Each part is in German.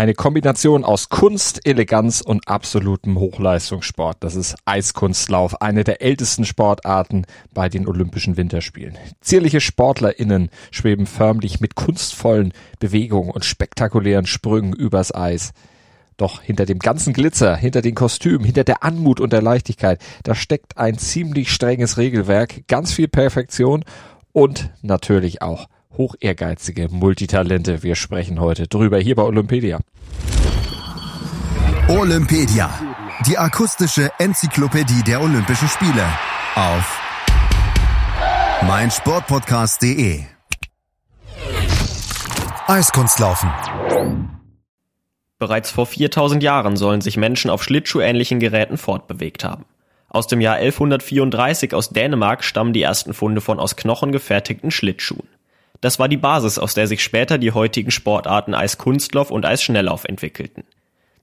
Eine Kombination aus Kunst, Eleganz und absolutem Hochleistungssport. Das ist Eiskunstlauf, eine der ältesten Sportarten bei den Olympischen Winterspielen. Zierliche SportlerInnen schweben förmlich mit kunstvollen Bewegungen und spektakulären Sprüngen übers Eis. Doch hinter dem ganzen Glitzer, hinter den Kostümen, hinter der Anmut und der Leichtigkeit, da steckt ein ziemlich strenges Regelwerk, ganz viel Perfektion und natürlich auch hoch ehrgeizige Multitalente. Wir sprechen heute drüber hier bei Olympedia. Olympedia, die akustische Enzyklopädie der Olympischen Spiele auf meinsportpodcast.de. Eiskunstlaufen. Bereits vor 4000 Jahren sollen sich Menschen auf schlittschuhähnlichen Geräten fortbewegt haben. Aus dem Jahr 1134 aus Dänemark stammen die ersten Funde von aus Knochen gefertigten Schlittschuhen. Das war die Basis, aus der sich später die heutigen Sportarten Eiskunstlauf und Eisschnelllauf entwickelten.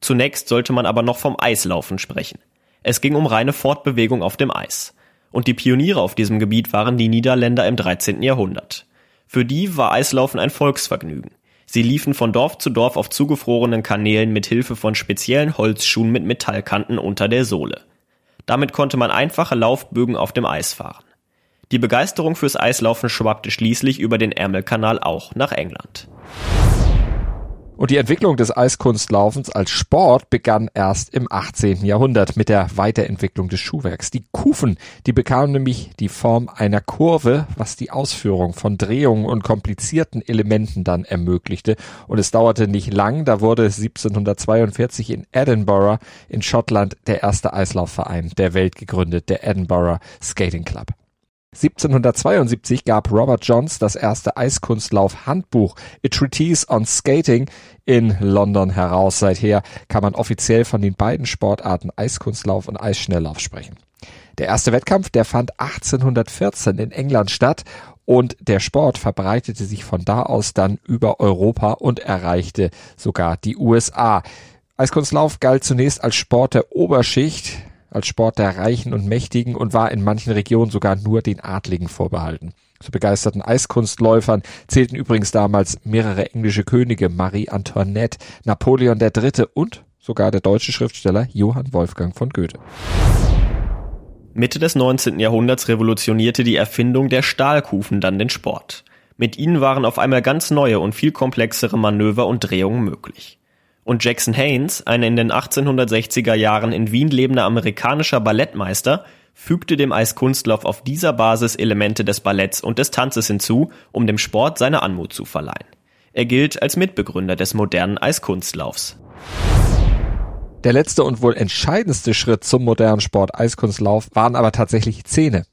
Zunächst sollte man aber noch vom Eislaufen sprechen. Es ging um reine Fortbewegung auf dem Eis. Und die Pioniere auf diesem Gebiet waren die Niederländer im 13. Jahrhundert. Für die war Eislaufen ein Volksvergnügen. Sie liefen von Dorf zu Dorf auf zugefrorenen Kanälen mit Hilfe von speziellen Holzschuhen mit Metallkanten unter der Sohle. Damit konnte man einfache Laufbögen auf dem Eis fahren. Die Begeisterung fürs Eislaufen schwappte schließlich über den Ärmelkanal auch nach England. Und die Entwicklung des Eiskunstlaufens als Sport begann erst im 18. Jahrhundert mit der Weiterentwicklung des Schuhwerks. Die Kufen, die bekamen nämlich die Form einer Kurve, was die Ausführung von Drehungen und komplizierten Elementen dann ermöglichte. Und es dauerte nicht lang, da wurde 1742 in Edinburgh in Schottland der erste Eislaufverein der Welt gegründet, der Edinburgh Skating Club. 1772 gab Robert Johns das erste Eiskunstlauf-Handbuch A Treatise on Skating in London heraus. Seither kann man offiziell von den beiden Sportarten Eiskunstlauf und Eisschnelllauf sprechen. Der erste Wettkampf, der fand 1814 in England statt und der Sport verbreitete sich von da aus dann über Europa und erreichte sogar die USA. Eiskunstlauf galt zunächst als Sport der Oberschicht als Sport der Reichen und Mächtigen und war in manchen Regionen sogar nur den Adligen vorbehalten. Zu begeisterten Eiskunstläufern zählten übrigens damals mehrere englische Könige, Marie Antoinette, Napoleon III. und sogar der deutsche Schriftsteller Johann Wolfgang von Goethe. Mitte des 19. Jahrhunderts revolutionierte die Erfindung der Stahlkufen dann den Sport. Mit ihnen waren auf einmal ganz neue und viel komplexere Manöver und Drehungen möglich und Jackson Haynes, ein in den 1860er Jahren in Wien lebender amerikanischer Ballettmeister, fügte dem Eiskunstlauf auf dieser Basis Elemente des Balletts und des Tanzes hinzu, um dem Sport seine Anmut zu verleihen. Er gilt als Mitbegründer des modernen Eiskunstlaufs. Der letzte und wohl entscheidendste Schritt zum modernen Sport Eiskunstlauf waren aber tatsächlich Zähne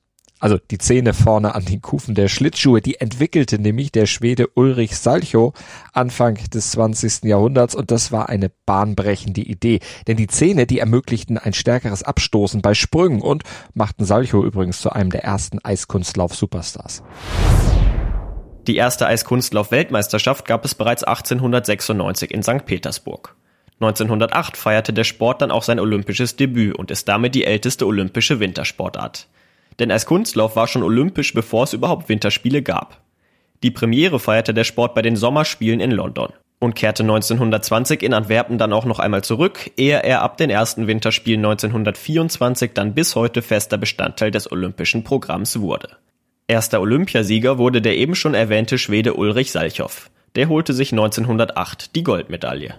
also die Zähne vorne an den Kufen der Schlittschuhe, die entwickelte nämlich der Schwede Ulrich Salchow Anfang des 20. Jahrhunderts und das war eine bahnbrechende Idee, denn die Zähne, die ermöglichten ein stärkeres Abstoßen bei Sprüngen und machten Salchow übrigens zu einem der ersten Eiskunstlauf-Superstars. Die erste Eiskunstlauf-Weltmeisterschaft gab es bereits 1896 in St. Petersburg. 1908 feierte der Sport dann auch sein olympisches Debüt und ist damit die älteste olympische Wintersportart. Denn als Kunstlauf war schon olympisch, bevor es überhaupt Winterspiele gab. Die Premiere feierte der Sport bei den Sommerspielen in London und kehrte 1920 in Antwerpen dann auch noch einmal zurück, ehe er ab den ersten Winterspielen 1924 dann bis heute fester Bestandteil des olympischen Programms wurde. Erster Olympiasieger wurde der eben schon erwähnte Schwede Ulrich Salchow. Der holte sich 1908 die Goldmedaille.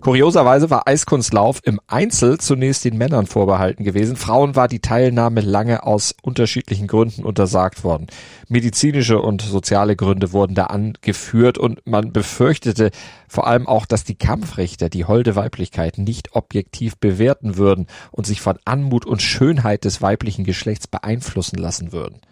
Kurioserweise war Eiskunstlauf im Einzel zunächst den Männern vorbehalten gewesen. Frauen war die Teilnahme lange aus unterschiedlichen Gründen untersagt worden. Medizinische und soziale Gründe wurden da angeführt und man befürchtete vor allem auch, dass die Kampfrichter die holde Weiblichkeit nicht objektiv bewerten würden und sich von Anmut und Schönheit des weiblichen Geschlechts beeinflussen lassen würden.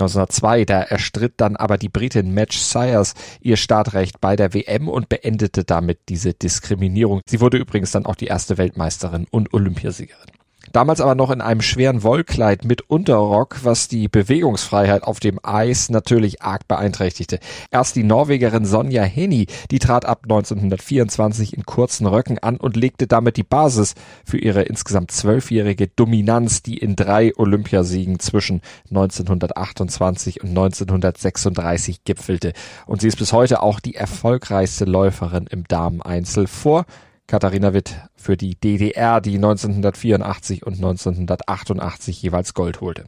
1902, da erstritt dann aber die Britin Madge Sayers ihr Startrecht bei der WM und beendete damit diese Diskriminierung. Sie wurde übrigens dann auch die erste Weltmeisterin und Olympiasiegerin. Damals aber noch in einem schweren Wollkleid mit Unterrock, was die Bewegungsfreiheit auf dem Eis natürlich arg beeinträchtigte. Erst die Norwegerin Sonja Henny, die trat ab 1924 in kurzen Röcken an und legte damit die Basis für ihre insgesamt zwölfjährige Dominanz, die in drei Olympiasiegen zwischen 1928 und 1936 gipfelte. Und sie ist bis heute auch die erfolgreichste Läuferin im Dameneinzel vor Katharina Witt für die DDR, die 1984 und 1988 jeweils Gold holte.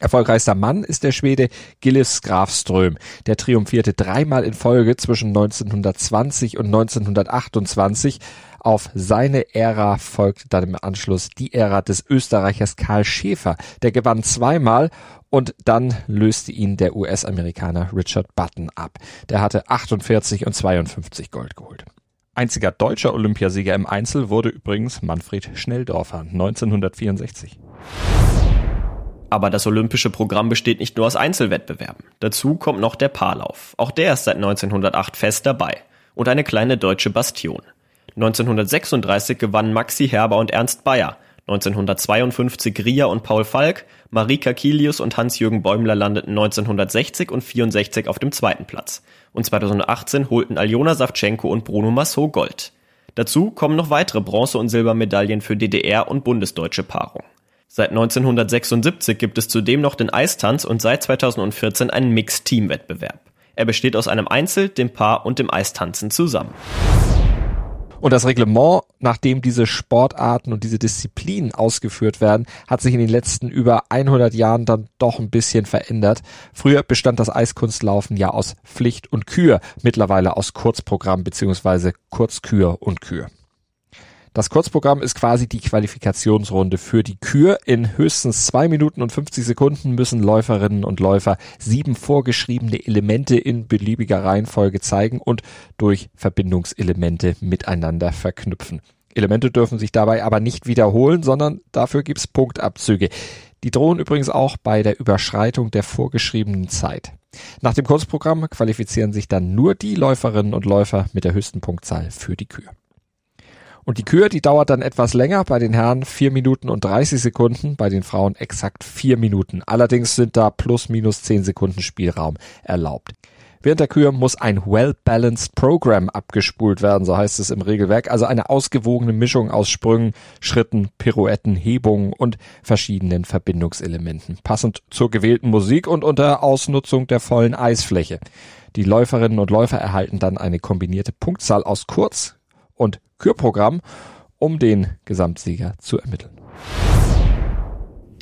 Erfolgreichster Mann ist der Schwede Gillis Grafström. Der triumphierte dreimal in Folge zwischen 1920 und 1928. Auf seine Ära folgte dann im Anschluss die Ära des Österreichers Karl Schäfer. Der gewann zweimal und dann löste ihn der US-Amerikaner Richard Button ab. Der hatte 48 und 52 Gold geholt. Einziger deutscher Olympiasieger im Einzel wurde übrigens Manfred Schnelldorfer 1964. Aber das olympische Programm besteht nicht nur aus Einzelwettbewerben. Dazu kommt noch der Paarlauf. Auch der ist seit 1908 fest dabei. Und eine kleine deutsche Bastion. 1936 gewannen Maxi Herber und Ernst Bayer. 1952 Ria und Paul Falk, Marika Kilius und Hans-Jürgen Bäumler landeten 1960 und 64 auf dem zweiten Platz. Und 2018 holten Aljona Savchenko und Bruno Massot Gold. Dazu kommen noch weitere Bronze- und Silbermedaillen für DDR und bundesdeutsche Paarung. Seit 1976 gibt es zudem noch den Eistanz und seit 2014 einen Mixed-Team-Wettbewerb. Er besteht aus einem Einzel, dem Paar und dem Eistanzen zusammen. Und das Reglement, nachdem diese Sportarten und diese Disziplinen ausgeführt werden, hat sich in den letzten über 100 Jahren dann doch ein bisschen verändert. Früher bestand das Eiskunstlaufen ja aus Pflicht und Kür, mittlerweile aus Kurzprogramm beziehungsweise Kurzkür und Kür. Das Kurzprogramm ist quasi die Qualifikationsrunde für die Kür. In höchstens zwei Minuten und 50 Sekunden müssen Läuferinnen und Läufer sieben vorgeschriebene Elemente in beliebiger Reihenfolge zeigen und durch Verbindungselemente miteinander verknüpfen. Elemente dürfen sich dabei aber nicht wiederholen, sondern dafür gibt's Punktabzüge. Die drohen übrigens auch bei der Überschreitung der vorgeschriebenen Zeit. Nach dem Kurzprogramm qualifizieren sich dann nur die Läuferinnen und Läufer mit der höchsten Punktzahl für die Kür. Und die Kür, die dauert dann etwas länger, bei den Herren vier Minuten und 30 Sekunden, bei den Frauen exakt vier Minuten. Allerdings sind da plus minus zehn Sekunden Spielraum erlaubt. Während der Kür muss ein well-balanced Program abgespult werden, so heißt es im Regelwerk, also eine ausgewogene Mischung aus Sprüngen, Schritten, Pirouetten, Hebungen und verschiedenen Verbindungselementen, passend zur gewählten Musik und unter Ausnutzung der vollen Eisfläche. Die Läuferinnen und Läufer erhalten dann eine kombinierte Punktzahl aus Kurz, und Kürprogramm, um den Gesamtsieger zu ermitteln.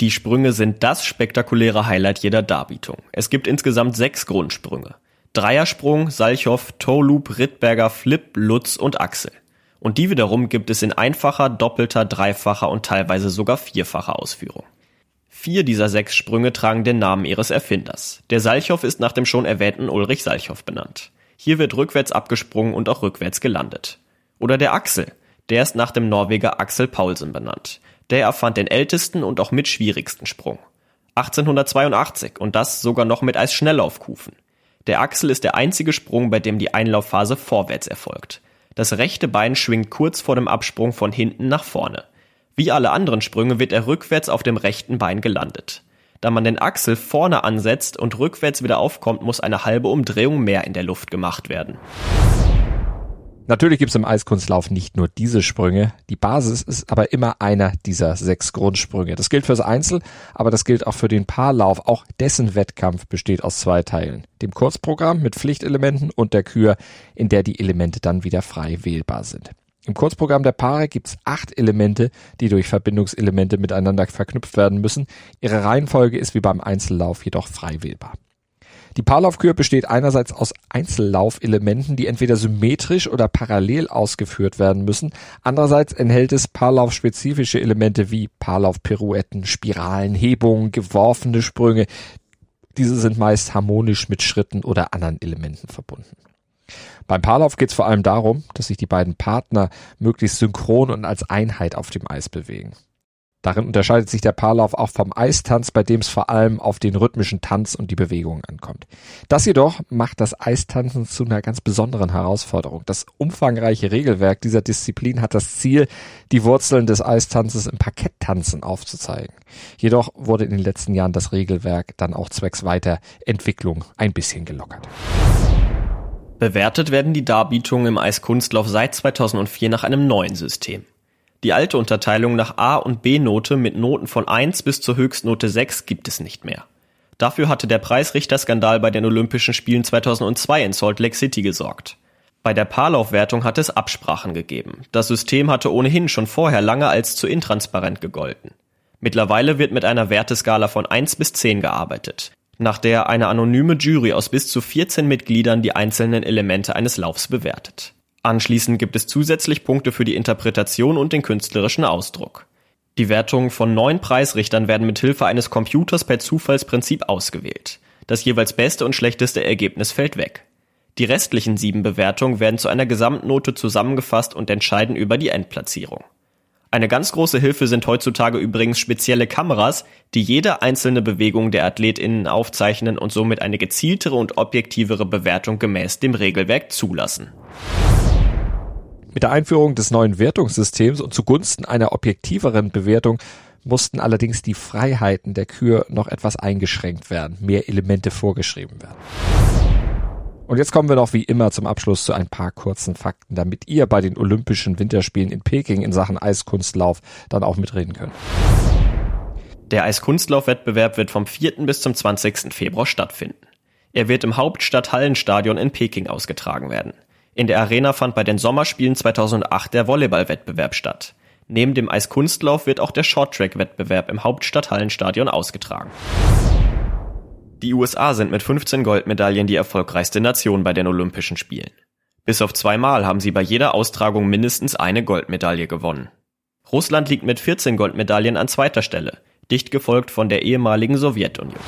Die Sprünge sind das spektakuläre Highlight jeder Darbietung. Es gibt insgesamt sechs Grundsprünge. Dreiersprung, Salchow, Toe-Loop, Rittberger, Flip, Lutz und Axel. Und die wiederum gibt es in einfacher, doppelter, dreifacher und teilweise sogar vierfacher Ausführung. Vier dieser sechs Sprünge tragen den Namen ihres Erfinders. Der Salchow ist nach dem schon erwähnten Ulrich Salchow benannt. Hier wird rückwärts abgesprungen und auch rückwärts gelandet. Oder der Axel, der ist nach dem Norweger Axel Paulsen benannt. Der erfand den ältesten und auch mit schwierigsten Sprung. 1882 und das sogar noch mit als Schnelllaufkufen. Der Axel ist der einzige Sprung, bei dem die Einlaufphase vorwärts erfolgt. Das rechte Bein schwingt kurz vor dem Absprung von hinten nach vorne. Wie alle anderen Sprünge wird er rückwärts auf dem rechten Bein gelandet. Da man den Axel vorne ansetzt und rückwärts wieder aufkommt, muss eine halbe Umdrehung mehr in der Luft gemacht werden. Natürlich gibt's im Eiskunstlauf nicht nur diese Sprünge. Die Basis ist aber immer einer dieser sechs Grundsprünge. Das gilt fürs Einzel, aber das gilt auch für den Paarlauf. Auch dessen Wettkampf besteht aus zwei Teilen. Dem Kurzprogramm mit Pflichtelementen und der Kür, in der die Elemente dann wieder frei wählbar sind. Im Kurzprogramm der Paare gibt's acht Elemente, die durch Verbindungselemente miteinander verknüpft werden müssen. Ihre Reihenfolge ist wie beim Einzellauf jedoch frei wählbar. Die Paarlaufkür besteht einerseits aus Einzellaufelementen, die entweder symmetrisch oder parallel ausgeführt werden müssen. Andererseits enthält es Paarlaufspezifische Elemente wie Paarlaufpirouetten, Spiralen, Hebungen, geworfene Sprünge. Diese sind meist harmonisch mit Schritten oder anderen Elementen verbunden. Beim Paarlauf geht es vor allem darum, dass sich die beiden Partner möglichst synchron und als Einheit auf dem Eis bewegen. Darin unterscheidet sich der Paarlauf auch vom Eistanz, bei dem es vor allem auf den rhythmischen Tanz und die Bewegung ankommt. Das jedoch macht das Eistanzen zu einer ganz besonderen Herausforderung. Das umfangreiche Regelwerk dieser Disziplin hat das Ziel, die Wurzeln des Eistanzes im Parketttanzen aufzuzeigen. Jedoch wurde in den letzten Jahren das Regelwerk dann auch zwecks Weiterentwicklung ein bisschen gelockert. Bewertet werden die Darbietungen im Eiskunstlauf seit 2004 nach einem neuen System. Die alte Unterteilung nach A- und B-Note mit Noten von 1 bis zur Höchstnote 6 gibt es nicht mehr. Dafür hatte der Preisrichterskandal bei den Olympischen Spielen 2002 in Salt Lake City gesorgt. Bei der Paarlaufwertung hat es Absprachen gegeben. Das System hatte ohnehin schon vorher lange als zu intransparent gegolten. Mittlerweile wird mit einer Werteskala von 1 bis 10 gearbeitet, nach der eine anonyme Jury aus bis zu 14 Mitgliedern die einzelnen Elemente eines Laufs bewertet. Anschließend gibt es zusätzlich Punkte für die Interpretation und den künstlerischen Ausdruck. Die Wertungen von neun Preisrichtern werden mit Hilfe eines Computers per Zufallsprinzip ausgewählt. Das jeweils beste und schlechteste Ergebnis fällt weg. Die restlichen sieben Bewertungen werden zu einer Gesamtnote zusammengefasst und entscheiden über die Endplatzierung. Eine ganz große Hilfe sind heutzutage übrigens spezielle Kameras, die jede einzelne Bewegung der AthletInnen aufzeichnen und somit eine gezieltere und objektivere Bewertung gemäß dem Regelwerk zulassen. Mit der Einführung des neuen Wertungssystems und zugunsten einer objektiveren Bewertung mussten allerdings die Freiheiten der Kür noch etwas eingeschränkt werden, mehr Elemente vorgeschrieben werden. Und jetzt kommen wir noch wie immer zum Abschluss zu ein paar kurzen Fakten, damit ihr bei den Olympischen Winterspielen in Peking in Sachen Eiskunstlauf dann auch mitreden könnt. Der Eiskunstlaufwettbewerb wird vom 4. bis zum 20. Februar stattfinden. Er wird im Hauptstadthallenstadion in Peking ausgetragen werden. In der Arena fand bei den Sommerspielen 2008 der Volleyballwettbewerb statt. Neben dem Eiskunstlauf wird auch der Shorttrack-Wettbewerb im Hauptstadthallenstadion ausgetragen. Die USA sind mit 15 Goldmedaillen die erfolgreichste Nation bei den Olympischen Spielen. Bis auf zweimal haben sie bei jeder Austragung mindestens eine Goldmedaille gewonnen. Russland liegt mit 14 Goldmedaillen an zweiter Stelle, dicht gefolgt von der ehemaligen Sowjetunion.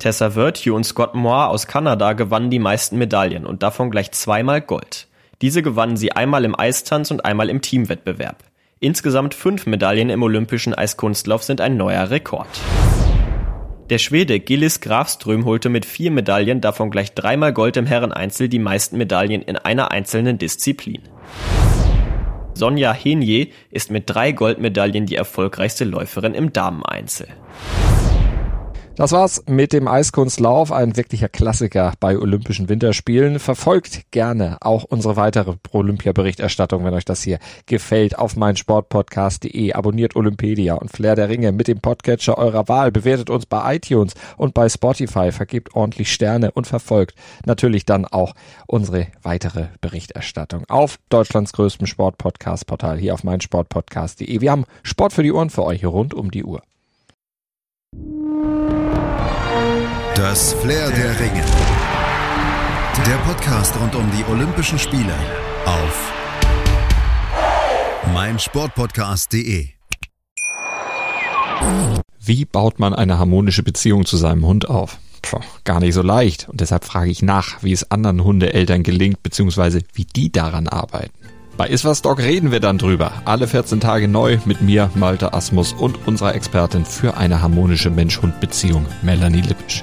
Tessa Virtue und Scott Moore aus Kanada gewannen die meisten Medaillen und davon gleich zweimal Gold. Diese gewannen sie einmal im Eistanz und einmal im Teamwettbewerb. Insgesamt fünf Medaillen im olympischen Eiskunstlauf sind ein neuer Rekord. Der Schwede Gillis Grafström holte mit vier Medaillen, davon gleich dreimal Gold im Herreneinzel, die meisten Medaillen in einer einzelnen Disziplin. Sonja Henje ist mit drei Goldmedaillen die erfolgreichste Läuferin im Dameneinzel. Das war's mit dem Eiskunstlauf, ein wirklicher Klassiker bei Olympischen Winterspielen. Verfolgt gerne auch unsere weitere Olympia-Berichterstattung, wenn euch das hier gefällt, auf meinsportpodcast.de. Abonniert Olympedia und Flair der Ringe mit dem Podcatcher eurer Wahl. Bewertet uns bei iTunes und bei Spotify. Vergebt ordentlich Sterne und verfolgt natürlich dann auch unsere weitere Berichterstattung auf Deutschlands größtem Sportpodcast-Portal hier auf meinsportpodcast.de. Wir haben Sport für die Ohren für euch rund um die Uhr. Das Flair der Ringe. Der Podcast rund um die Olympischen Spiele auf meinsportpodcast.de. Wie baut man eine harmonische Beziehung zu seinem Hund auf? Puh, gar nicht so leicht. Und deshalb frage ich nach, wie es anderen Hundeeltern gelingt, beziehungsweise wie die daran arbeiten. Bei Iswas Dog reden wir dann drüber. Alle 14 Tage neu mit mir, Malte Asmus und unserer Expertin für eine harmonische Mensch-Hund-Beziehung, Melanie Lippisch.